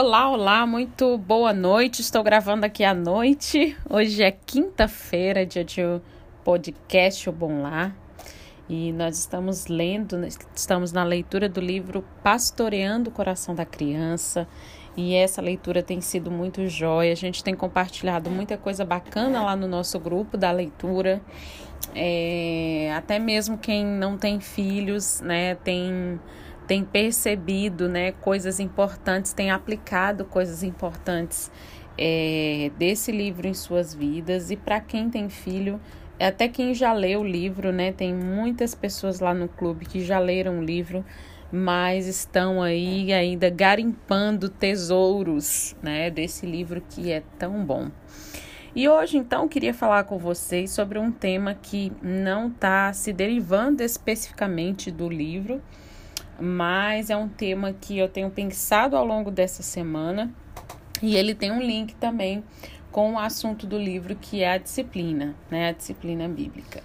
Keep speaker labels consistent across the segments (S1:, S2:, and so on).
S1: Olá, olá, muito boa noite. Estou gravando aqui à noite. Hoje é quinta-feira, dia de podcast O Bom Lá. E nós estamos lendo, estamos na leitura do livro Pastoreando o Coração da Criança. E essa leitura tem sido muito jóia. A gente tem compartilhado muita coisa bacana lá no nosso grupo da leitura. É, até mesmo quem não tem filhos, né, tem tem percebido né, coisas importantes, tem aplicado coisas importantes é, desse livro em suas vidas. E para quem tem filho, até quem já leu o livro, né? Tem muitas pessoas lá no clube que já leram o livro, mas estão aí ainda garimpando tesouros, né? Desse livro que é tão bom. E hoje, então, queria falar com vocês sobre um tema que não está se derivando especificamente do livro, mas é um tema que eu tenho pensado ao longo dessa semana e ele tem um link também com o assunto do livro que é a disciplina, né, a disciplina bíblica.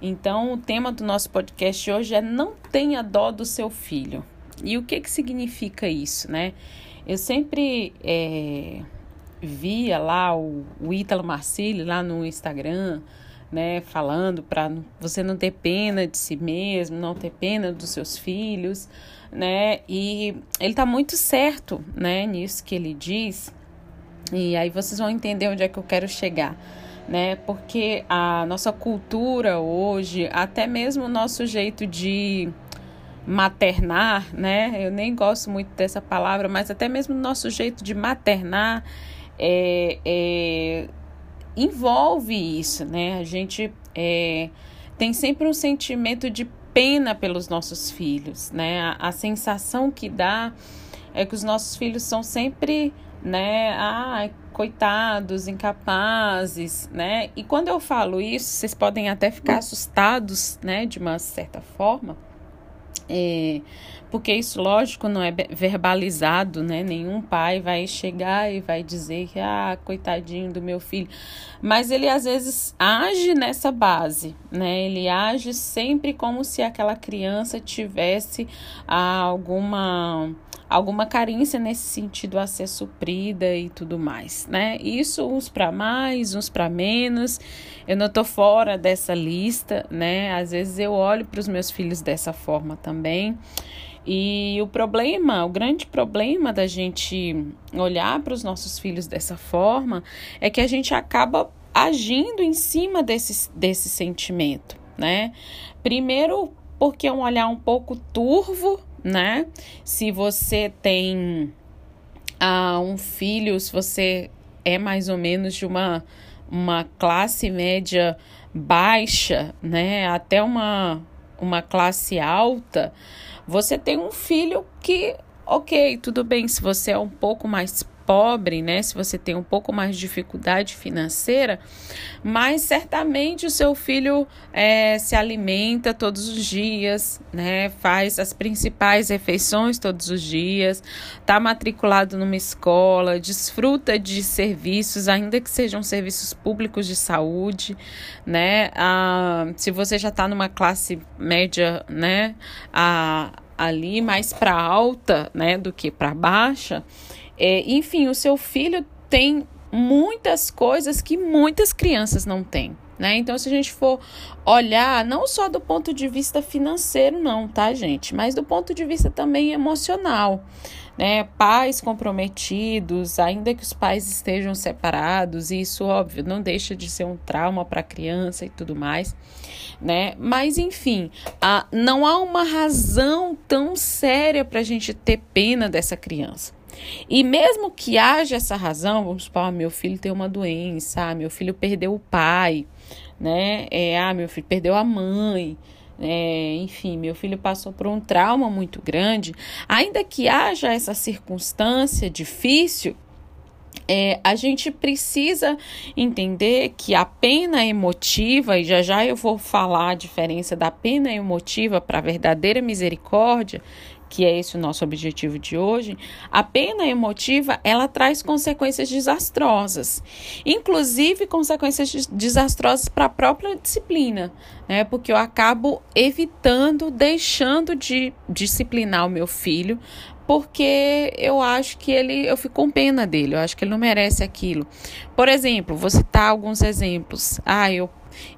S1: Então, o tema do nosso podcast hoje é não tenha dó do seu filho. E o que que significa isso, né? Eu sempre é, via lá o, o Ítalo Marcilli lá no Instagram, né, falando para você não ter pena de si mesmo, não ter pena dos seus filhos, né? E ele tá muito certo, né, nisso que ele diz. E aí vocês vão entender onde é que eu quero chegar, né? Porque a nossa cultura hoje, até mesmo o nosso jeito de maternar, né? Eu nem gosto muito dessa palavra, mas até mesmo o nosso jeito de maternar é, é envolve isso, né? A gente é, tem sempre um sentimento de pena pelos nossos filhos, né? A, a, sensação que dá é que os nossos filhos são sempre, né? Ah, coitados, incapazes, né? E quando eu falo isso, vocês podem até ficar assustados, né? De uma certa forma é, porque isso, lógico, não é verbalizado, né? Nenhum pai vai chegar e vai dizer que, ah, coitadinho do meu filho. Mas ele às vezes age nessa base, né? Ele age sempre como se aquela criança tivesse ah, alguma alguma carência nesse sentido a ser suprida e tudo mais, né? Isso uns para mais, uns para menos. Eu não tô fora dessa lista, né? Às vezes eu olho para os meus filhos dessa forma também. E o problema, o grande problema da gente olhar para os nossos filhos dessa forma é que a gente acaba agindo em cima desse, desse sentimento, né? Primeiro, porque é um olhar um pouco turvo né? Se você tem ah, um filho, se você é mais ou menos de uma, uma classe média baixa, né? Até uma, uma classe alta, você tem um filho que, ok, tudo bem, se você é um pouco mais pobre, né? Se você tem um pouco mais de dificuldade financeira, mas certamente o seu filho é, se alimenta todos os dias, né? Faz as principais refeições todos os dias, está matriculado numa escola, desfruta de serviços, ainda que sejam serviços públicos de saúde, né? Ah, se você já está numa classe média, né? Ah, ali mais para alta, né, do que para baixa, é, enfim, o seu filho tem muitas coisas que muitas crianças não têm. Né? Então, se a gente for olhar, não só do ponto de vista financeiro, não, tá, gente? Mas do ponto de vista também emocional. Né? Pais comprometidos, ainda que os pais estejam separados, e isso, óbvio, não deixa de ser um trauma para a criança e tudo mais. Né? Mas, enfim, a, não há uma razão tão séria para a gente ter pena dessa criança. E mesmo que haja essa razão, vamos supor, ah, meu filho tem uma doença, ah, meu filho perdeu o pai, né? É, ah, meu filho perdeu a mãe. É, enfim, meu filho passou por um trauma muito grande, ainda que haja essa circunstância difícil, é, a gente precisa entender que a pena emotiva, e já já eu vou falar a diferença da pena emotiva para a verdadeira misericórdia, que é esse o nosso objetivo de hoje, a pena emotiva ela traz consequências desastrosas, inclusive consequências desastrosas para a própria disciplina, né? Porque eu acabo evitando, deixando de disciplinar o meu filho porque eu acho que ele, eu fico com pena dele, eu acho que ele não merece aquilo. Por exemplo, vou citar alguns exemplos. Ah, eu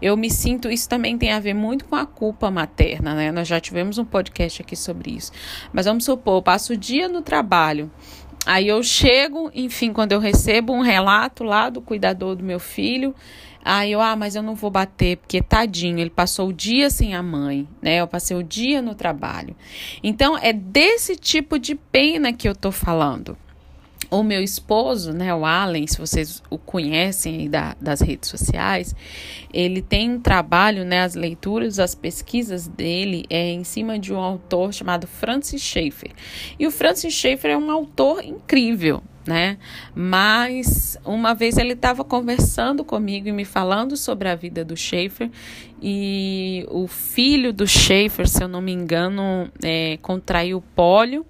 S1: eu me sinto, isso também tem a ver muito com a culpa materna, né? Nós já tivemos um podcast aqui sobre isso. Mas vamos supor, eu passo o dia no trabalho. Aí eu chego, enfim, quando eu recebo um relato lá do cuidador do meu filho, Aí eu, ah, mas eu não vou bater, porque tadinho, ele passou o dia sem a mãe, né? Eu passei o dia no trabalho. Então, é desse tipo de pena que eu tô falando. O meu esposo, né, o Allen, se vocês o conhecem da, das redes sociais, ele tem um trabalho, né, as leituras, as pesquisas dele é em cima de um autor chamado Francis Schaeffer. E o Francis Schaeffer é um autor incrível, né? Mas uma vez ele estava conversando comigo e me falando sobre a vida do Schaefer e o filho do Schaefer, se eu não me engano, é, contraiu pólio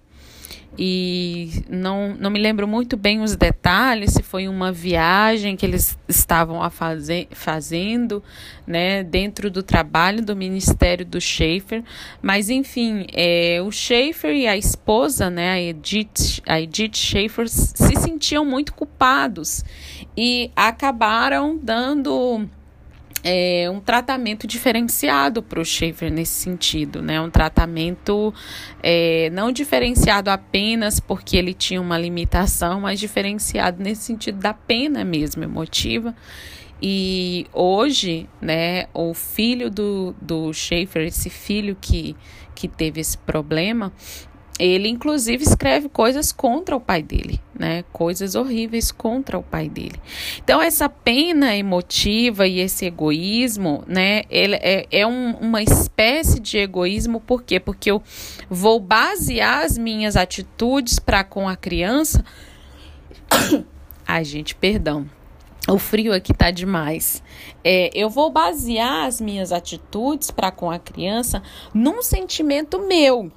S1: e não, não me lembro muito bem os detalhes, se foi uma viagem que eles estavam a fazer, fazendo, né, dentro do trabalho do Ministério do Schaefer, mas enfim, é, o Schaefer e a esposa, né, a Edith, a Edith Schaefer, se sentiam muito culpados e acabaram dando é, um tratamento diferenciado para o Schaefer nesse sentido, né? Um tratamento é, não diferenciado apenas porque ele tinha uma limitação, mas diferenciado nesse sentido da pena mesmo emotiva. E hoje, né, o filho do, do Schaefer, esse filho que, que teve esse problema, ele inclusive escreve coisas contra o pai dele, né? Coisas horríveis contra o pai dele. Então essa pena emotiva e esse egoísmo, né? Ele é, é um, uma espécie de egoísmo, por quê? Porque eu vou basear as minhas atitudes para com a criança. Ai, gente, perdão. O frio aqui tá demais. É, eu vou basear as minhas atitudes para com a criança num sentimento meu,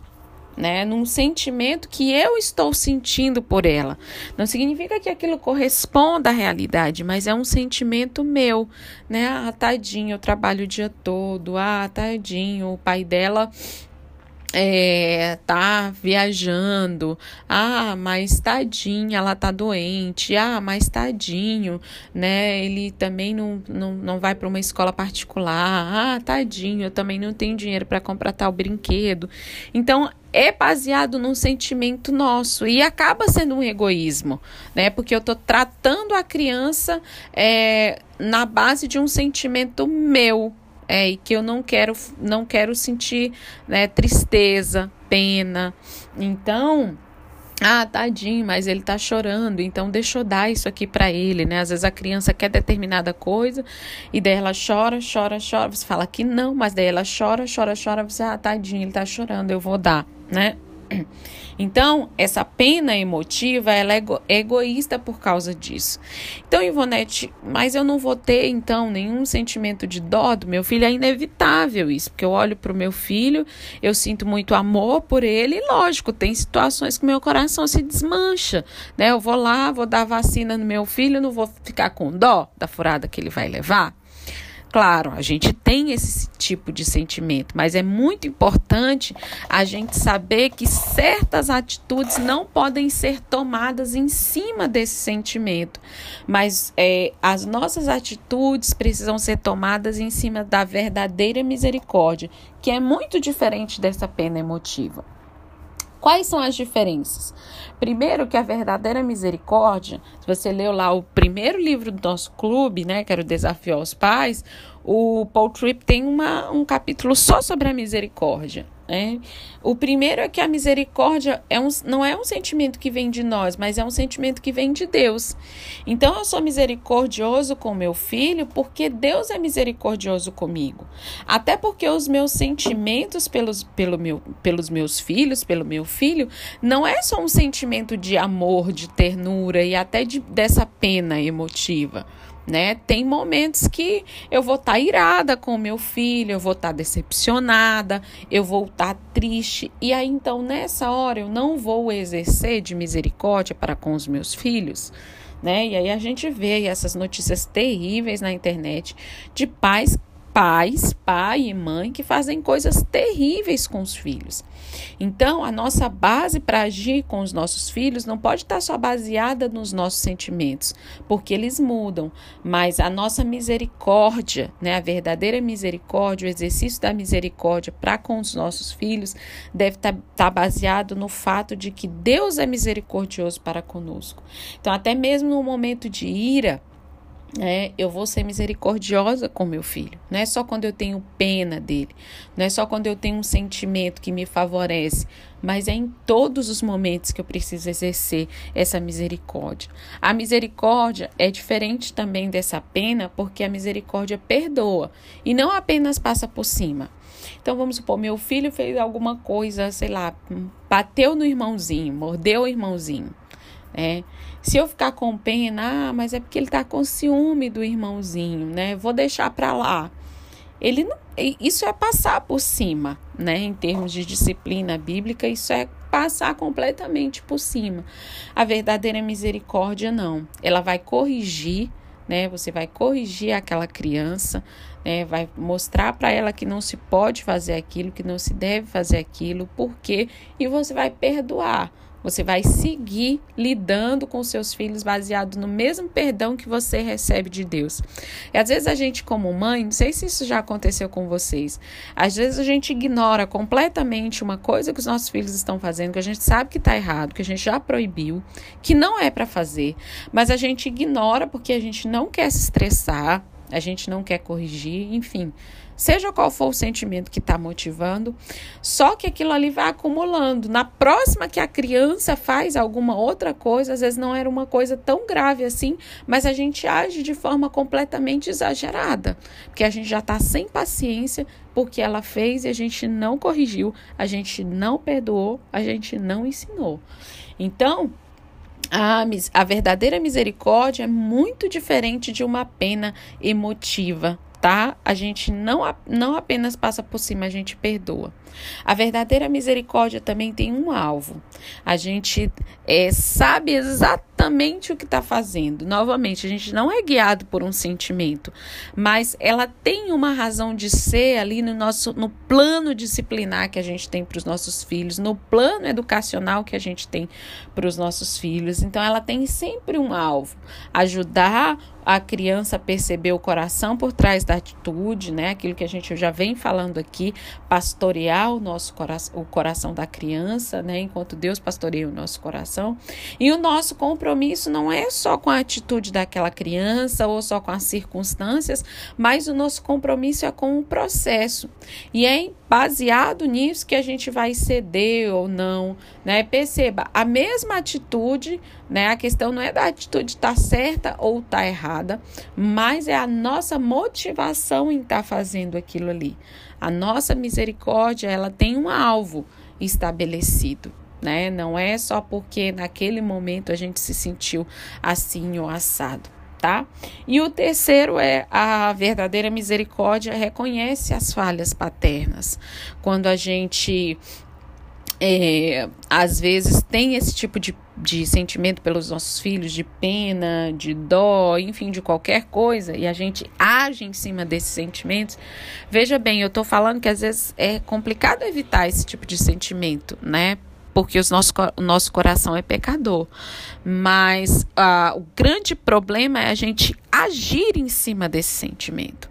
S1: né, num sentimento que eu estou sentindo por ela. Não significa que aquilo corresponda à realidade, mas é um sentimento meu, né? Ah, tadinho, eu trabalho o dia todo. Ah, tadinho, o pai dela é, tá viajando. Ah, mas tadinha, ela tá doente. Ah, mas tadinho, né? Ele também não, não, não vai para uma escola particular. Ah, tadinho, eu também não tenho dinheiro para comprar tal brinquedo. Então, é baseado num sentimento nosso e acaba sendo um egoísmo, né? Porque eu tô tratando a criança é, na base de um sentimento meu, é, e que eu não quero, não quero sentir né, tristeza, pena. Então, ah, tadinho, mas ele tá chorando, então deixa eu dar isso aqui para ele, né? Às vezes a criança quer determinada coisa e daí ela chora, chora, chora. Você fala que não, mas daí ela chora, chora, chora. Você, ah, tadinho, ele tá chorando, eu vou dar, né? Então, essa pena emotiva, ela é ego egoísta por causa disso. Então, Ivonete, mas eu não vou ter, então, nenhum sentimento de dó do meu filho. É inevitável isso, porque eu olho para o meu filho, eu sinto muito amor por ele, e lógico, tem situações que meu coração se desmancha, né? Eu vou lá, vou dar vacina no meu filho, não vou ficar com dó da furada que ele vai levar. Claro, a gente tem esse tipo de sentimento, mas é muito importante a gente saber que certas atitudes não podem ser tomadas em cima desse sentimento, mas é, as nossas atitudes precisam ser tomadas em cima da verdadeira misericórdia, que é muito diferente dessa pena emotiva. Quais são as diferenças? Primeiro, que a verdadeira misericórdia, se você leu lá o primeiro livro do nosso clube, né, que era o Desafio aos Pais, o Paul Tripp tem uma, um capítulo só sobre a misericórdia. Né? O primeiro é que a misericórdia é um, não é um sentimento que vem de nós, mas é um sentimento que vem de Deus. Então eu sou misericordioso com meu filho porque Deus é misericordioso comigo. Até porque os meus sentimentos pelos, pelo meu, pelos meus filhos, pelo meu filho, não é só um sentimento de amor, de ternura e até de, dessa pena emotiva né? Tem momentos que eu vou estar tá irada com meu filho, eu vou estar tá decepcionada, eu vou estar tá triste. E aí então nessa hora eu não vou exercer de misericórdia para com os meus filhos, né? E aí a gente vê essas notícias terríveis na internet de pais pais, pai e mãe, que fazem coisas terríveis com os filhos. Então, a nossa base para agir com os nossos filhos não pode estar só baseada nos nossos sentimentos, porque eles mudam, mas a nossa misericórdia, né, a verdadeira misericórdia, o exercício da misericórdia para com os nossos filhos, deve estar, estar baseado no fato de que Deus é misericordioso para conosco. Então, até mesmo no momento de ira, é, eu vou ser misericordiosa com meu filho. Não é só quando eu tenho pena dele, não é só quando eu tenho um sentimento que me favorece, mas é em todos os momentos que eu preciso exercer essa misericórdia. A misericórdia é diferente também dessa pena, porque a misericórdia perdoa e não apenas passa por cima. Então vamos supor, meu filho fez alguma coisa, sei lá, bateu no irmãozinho, mordeu o irmãozinho. É. Se eu ficar com pena, ah, mas é porque ele tá com ciúme do irmãozinho, né? Vou deixar para lá. Ele não, isso é passar por cima, né? Em termos de disciplina bíblica, isso é passar completamente por cima. A verdadeira misericórdia não. Ela vai corrigir, né? Você vai corrigir aquela criança, né? Vai mostrar para ela que não se pode fazer aquilo, que não se deve fazer aquilo, por quê? E você vai perdoar. Você vai seguir lidando com seus filhos baseado no mesmo perdão que você recebe de Deus. E às vezes a gente, como mãe, não sei se isso já aconteceu com vocês, às vezes a gente ignora completamente uma coisa que os nossos filhos estão fazendo, que a gente sabe que está errado, que a gente já proibiu, que não é para fazer, mas a gente ignora porque a gente não quer se estressar, a gente não quer corrigir, enfim seja qual for o sentimento que está motivando, só que aquilo ali vai acumulando. Na próxima que a criança faz alguma outra coisa, às vezes não era uma coisa tão grave assim, mas a gente age de forma completamente exagerada, porque a gente já está sem paciência porque ela fez e a gente não corrigiu, a gente não perdoou, a gente não ensinou. Então, a, a verdadeira misericórdia é muito diferente de uma pena emotiva, tá? A gente não, não apenas passa por cima, a gente perdoa. A verdadeira misericórdia também tem um alvo. A gente é, sabe exatamente o que está fazendo. Novamente, a gente não é guiado por um sentimento, mas ela tem uma razão de ser ali no nosso no plano disciplinar que a gente tem para os nossos filhos, no plano educacional que a gente tem para os nossos filhos. Então, ela tem sempre um alvo: ajudar a criança perceber o coração por trás da atitude, né? Aquilo que a gente já vem falando aqui, pastorear o nosso coração, o coração da criança, né? Enquanto Deus pastoreia o nosso coração. E o nosso compromisso não é só com a atitude daquela criança ou só com as circunstâncias, mas o nosso compromisso é com o processo. E é baseado nisso que a gente vai ceder ou não, né? Perceba, a mesma atitude, né? A questão não é da atitude estar tá certa ou estar tá errada, mas é a nossa motivação em estar tá fazendo aquilo ali. A nossa misericórdia, ela tem um alvo estabelecido. Né? Não é só porque naquele momento a gente se sentiu assim ou assado, tá? E o terceiro é a verdadeira misericórdia reconhece as falhas paternas. Quando a gente é, às vezes tem esse tipo de, de sentimento pelos nossos filhos, de pena, de dó, enfim, de qualquer coisa, e a gente age em cima desses sentimentos. Veja bem, eu estou falando que às vezes é complicado evitar esse tipo de sentimento, né? Porque os nosso, o nosso coração é pecador. Mas uh, o grande problema é a gente agir em cima desse sentimento.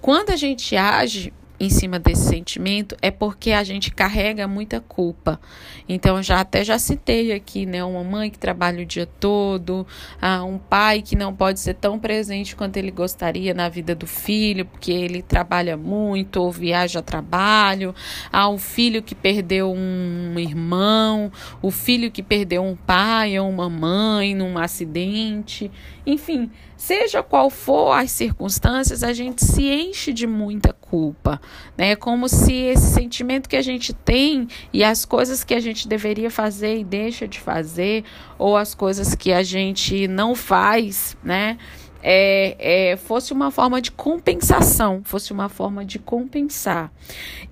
S1: Quando a gente age, em cima desse sentimento é porque a gente carrega muita culpa. Então, já até já citei aqui, né, uma mãe que trabalha o dia todo, ah, um pai que não pode ser tão presente quanto ele gostaria na vida do filho, porque ele trabalha muito ou viaja a trabalho, ah, um filho que perdeu um irmão, o filho que perdeu um pai ou uma mãe num acidente, enfim, seja qual for as circunstâncias, a gente se enche de muita culpa, né? É como se esse sentimento que a gente tem e as coisas que a gente deveria fazer e deixa de fazer, ou as coisas que a gente não faz, né? É, é, fosse uma forma de compensação, fosse uma forma de compensar.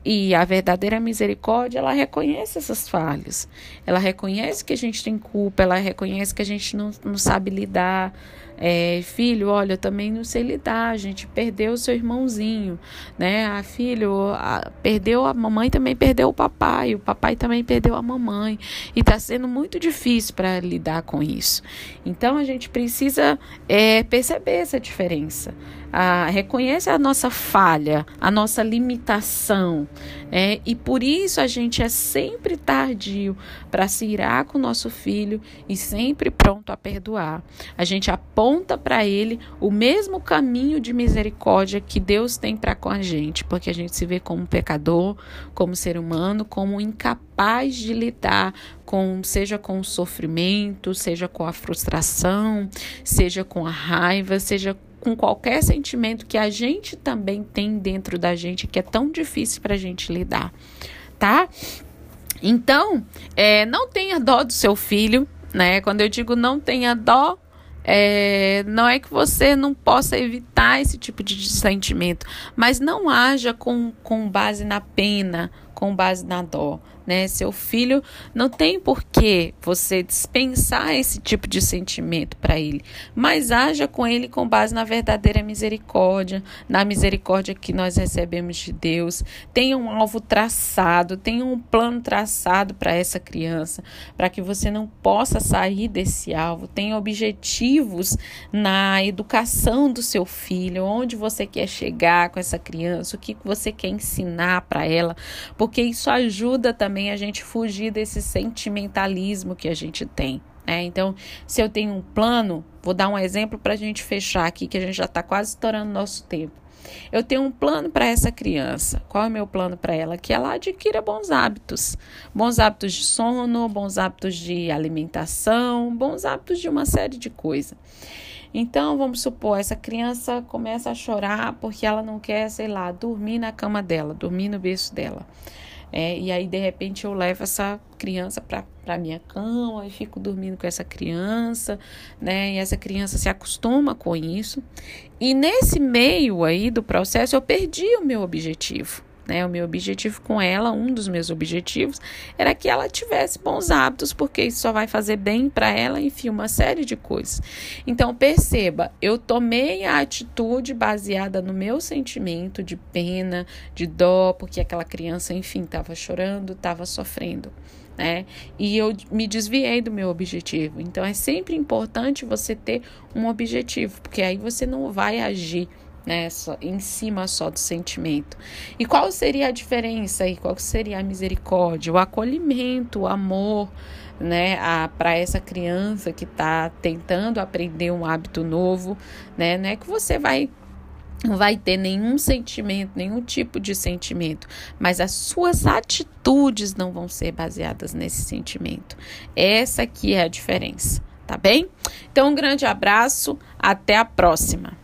S1: E a verdadeira misericórdia, ela reconhece essas falhas, ela reconhece que a gente tem culpa, ela reconhece que a gente não, não sabe lidar, É, filho, olha, eu também não sei lidar, a gente perdeu o seu irmãozinho, né? A filho, a, perdeu a mamãe também perdeu o papai, o papai também perdeu a mamãe e está sendo muito difícil para lidar com isso. Então a gente precisa é, perceber essa diferença a, reconhece a nossa falha, a nossa limitação, é, e por isso a gente é sempre tardio para se irar com o nosso filho e sempre pronto a perdoar. A gente aponta para ele o mesmo caminho de misericórdia que Deus tem para com a gente, porque a gente se vê como pecador, como ser humano, como incapaz de lidar com seja com o sofrimento, seja com a frustração, seja com a raiva, seja com qualquer sentimento que a gente também tem dentro da gente, que é tão difícil para a gente lidar, tá? Então, é, não tenha dó do seu filho, né? Quando eu digo não tenha dó, é, não é que você não possa evitar esse tipo de sentimento, mas não haja com, com base na pena, com base na dó né? Seu filho não tem por que você dispensar esse tipo de sentimento para ele, mas haja com ele com base na verdadeira misericórdia, na misericórdia que nós recebemos de Deus. Tenha um alvo traçado, tenha um plano traçado para essa criança, para que você não possa sair desse alvo. Tenha objetivos na educação do seu filho, onde você quer chegar com essa criança, o que você quer ensinar para ela, porque isso ajuda também também a gente fugir desse sentimentalismo que a gente tem. É, então, se eu tenho um plano, vou dar um exemplo para a gente fechar aqui, que a gente já está quase estourando nosso tempo. Eu tenho um plano para essa criança. Qual é o meu plano para ela? Que ela adquira bons hábitos. Bons hábitos de sono, bons hábitos de alimentação, bons hábitos de uma série de coisas. Então, vamos supor, essa criança começa a chorar porque ela não quer, sei lá, dormir na cama dela, dormir no berço dela. É, e aí, de repente, eu levo essa criança para a minha cama e fico dormindo com essa criança, né? E essa criança se acostuma com isso. E nesse meio aí do processo, eu perdi o meu objetivo. Né? O meu objetivo com ela, um dos meus objetivos, era que ela tivesse bons hábitos, porque isso só vai fazer bem para ela, enfim, uma série de coisas. Então, perceba, eu tomei a atitude baseada no meu sentimento de pena, de dó, porque aquela criança, enfim, estava chorando, estava sofrendo. Né? E eu me desviei do meu objetivo. Então é sempre importante você ter um objetivo, porque aí você não vai agir né, só, em cima só do sentimento. E qual seria a diferença e qual seria a misericórdia, o acolhimento, o amor, né, para essa criança que está tentando aprender um hábito novo, né, não é que você vai não vai ter nenhum sentimento, nenhum tipo de sentimento, mas as suas atitudes não vão ser baseadas nesse sentimento. Essa aqui é a diferença, tá bem? Então, um grande abraço, até a próxima.